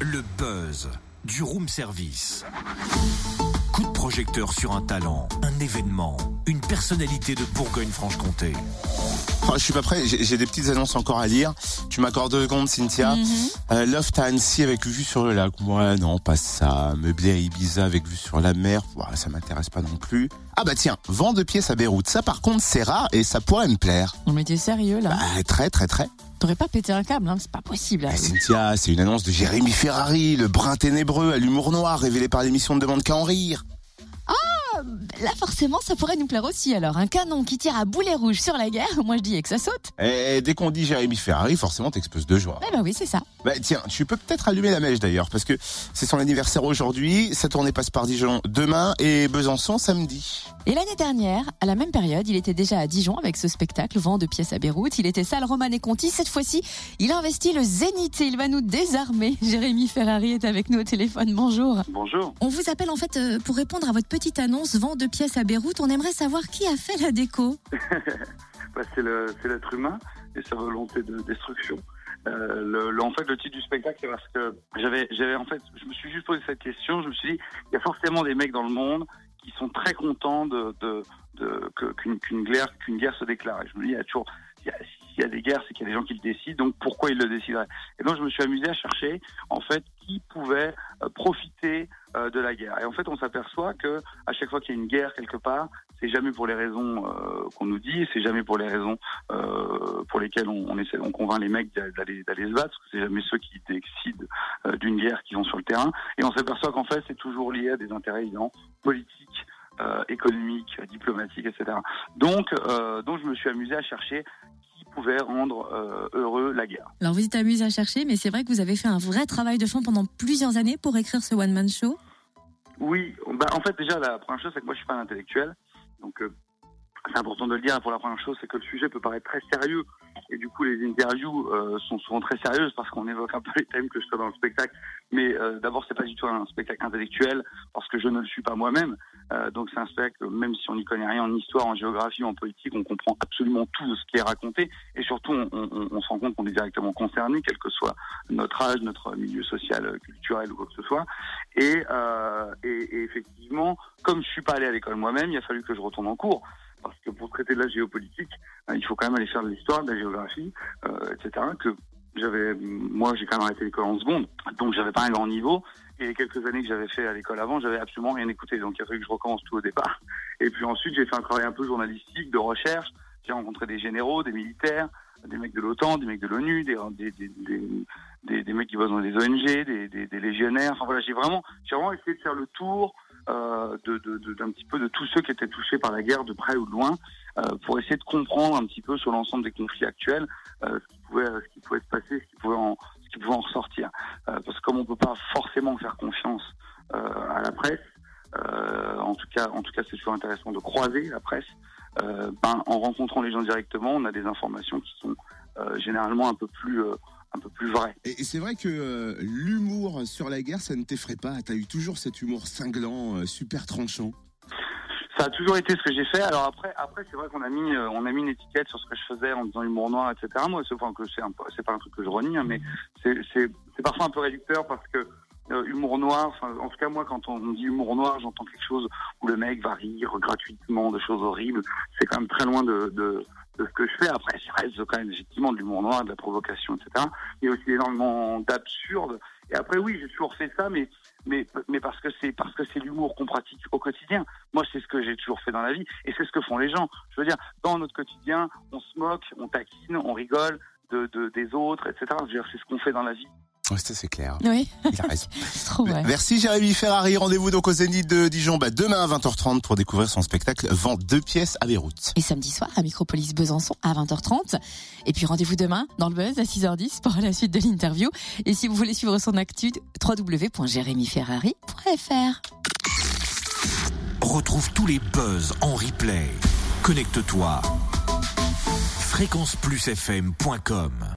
Le buzz du room service. Coup de projecteur sur un talent, un événement, une personnalité de Bourgogne-Franche-Comté. Oh, je suis pas prêt, j'ai des petites annonces encore à lire. Tu m'accordes deux secondes, Cynthia. Euh, Loft à Annecy avec vue sur le lac. Ouais, non, pas ça. Meublé à Ibiza avec vue sur la mer. Ouais, ça m'intéresse pas non plus. Ah bah tiens, vent de pièces à Beyrouth. Ça par contre, c'est rare et ça pourrait me plaire. Non mais t'es sérieux là Bah, très, très, très. T'aurais pas pété un câble, hein c'est pas possible. Eh, Cynthia, c'est une annonce de Jérémy Ferrari, le brin ténébreux à l'humour noir révélé par l'émission de Demande qu'à en rire. Là forcément ça pourrait nous plaire aussi alors. Un canon qui tire à boulet rouge sur la guerre, moi je dis que ça saute. Et dès qu'on dit Jérémy Ferrari, forcément t'exploses de joie. Eh ben oui c'est ça. Bah tiens, tu peux peut-être allumer la mèche d'ailleurs, parce que c'est son anniversaire aujourd'hui, sa tournée passe par Dijon demain et Besançon samedi. Et l'année dernière, à la même période, il était déjà à Dijon avec ce spectacle Vent de pièces à Beyrouth. Il était salle Roman et Conti. Cette fois-ci, il a investi le Zénith et il va nous désarmer. Jérémy Ferrari est avec nous au téléphone. Bonjour. Bonjour. On vous appelle en fait euh, pour répondre à votre petite annonce Vent de pièces à Beyrouth. On aimerait savoir qui a fait la déco. Bah, c'est l'être humain et sa volonté de destruction. Euh, en fait, le titre du spectacle, c'est parce que j'avais, en fait, je me suis juste posé cette question. Je me suis dit, il y a forcément des mecs dans le monde qui sont très contents de, qu'une, guerre, qu'une guerre se déclare. Et je me dis, il y a toujours, s'il y a des guerres, c'est qu'il y a des gens qui le décident. Donc pourquoi ils le décideraient? Et donc je me suis amusé à chercher, en fait, qui pouvait euh, profiter euh, de la guerre. Et en fait, on s'aperçoit que à chaque fois qu'il y a une guerre quelque part, c'est jamais pour les raisons euh, qu'on nous dit, c'est jamais pour les raisons pour lesquelles on, essaie, on convainc les mecs d'a- d'aller se battre, parce que c'est jamais ceux qui décident d'une guerre qui vont sur le terrain. Et on s'aperçoit qu'en fait, c'est toujours lié à des intérêts évidents politiques, économiques, diplomatiques, etc. Donc, donc, je me suis amusé à chercher pouvait rendre euh, heureux la guerre. Alors vous êtes amusé à chercher, mais c'est vrai que vous avez fait un vrai travail de fond pendant plusieurs années pour écrire ce one-man show. Oui, bah, en fait déjà la première chose c'est que moi je suis pas un intellectuel, donc euh, c'est important de le dire. Pour la première chose c'est que le sujet peut paraître très sérieux et du coup les interviews euh, sont souvent très sérieuses parce qu'on évoque un peu les thèmes que je fais dans le spectacle. Mais d'abord c'est pas du tout un spectacle intellectuel parce que je ne le suis pas moi-même. Euh, donc c'est un spectacle même si on n'y connaît rien en histoire, en géographie, en politique, on comprend absolument tout ce qui est raconté et surtout on, se rend compte qu'on est directement concerné, quel que soit notre âge, notre milieu social, culturel ou quoi que ce soit. Et, euh, et, effectivement, comme je suis pas allé à l'école moi-même, il a fallu que je retourne en cours. Parce que pour traiter de la géopolitique, euh, il faut quand même aller faire de l'histoire, de la géographie, euh, etc. j'avais, moi, j'ai quand même arrêté l'école en seconde, donc j'avais pas un grand niveau. Et les quelques années que j'avais fait à l'école avant, j'avais absolument rien écouté. Donc il a fallu que je recommence tout au départ. Et puis ensuite, j'ai fait un travail un peu journalistique, de recherche. J'ai rencontré des généraux, des militaires, des mecs de l'OTAN, des mecs de l'ONU, des, des, des, des, des, mecs qui bossent dans des ONG, des, des, des légionnaires. Enfin voilà, j'ai vraiment, j'ai vraiment essayé de faire le tour euh, de, de, d'un petit peu de tous ceux qui étaient touchés par la guerre de près ou de loin, euh, pour essayer de comprendre un petit peu sur l'ensemble des conflits actuels euh, pouvait, ce qui pouvait se passer, ce qui pouvait en, ce ressortir. Euh, parce que comme on peut pas forcément faire confiance euh, à la presse, euh, en tout cas, c'est toujours intéressant de croiser la presse. Euh, ben, en rencontrant les gens directement, on a des informations qui sont euh, généralement un peu plus euh, un peu plus vraies. Et, c'est vrai que euh, l'humour sur la guerre, ça ne t'effraie pas. T'as eu toujours cet humour cinglant, euh, super tranchant. Ça a toujours été ce que j'ai fait. Alors après, après c'est vrai qu'on a mis, euh, on a mis une étiquette sur ce que je faisais en disant humour noir, etc. Moi, c'est enfin, pas un truc que je renie, hein, mais c'est, parfois un peu réducteur parce que euh, humour noir, en tout cas moi, quand on me dit humour noir, j'entends quelque chose où le mec va rire gratuitement de choses horribles. C'est quand même très loin de, de, ce que je fais. Après, ça reste quand même effectivement de l'humour noir, de la provocation, etc. Il y a aussi énormément d'absurde. Et après, oui, j'ai toujours fait ça, mais mais mais parce que c'est parce que c'est l'humour qu'on pratique au quotidien. Moi, c'est ce que j'ai toujours fait dans la vie, et c'est ce que font les gens. Je veux dire, dans notre quotidien, on se moque, on taquine, on rigole de des autres, etc. Je veux dire, c'est ce qu'on fait dans la vie. Ça c'est clair. Oui, Il a raison. c'est trop vrai. Merci Jérémy Ferrari. Rendez-vous donc au Zénith de Dijon bah, demain à 20h30 pour découvrir son spectacle Vent deux pièces à Beyrouth. Et samedi soir à Micropolis Besançon à 20h30. Et puis rendez-vous demain dans le buzz à 6h10 pour la suite de l'interview. Et si vous voulez suivre son actu, www.jérémyferrari.fr. Retrouve tous les buzz en replay. Connecte-toi. fréquenceplusfm.com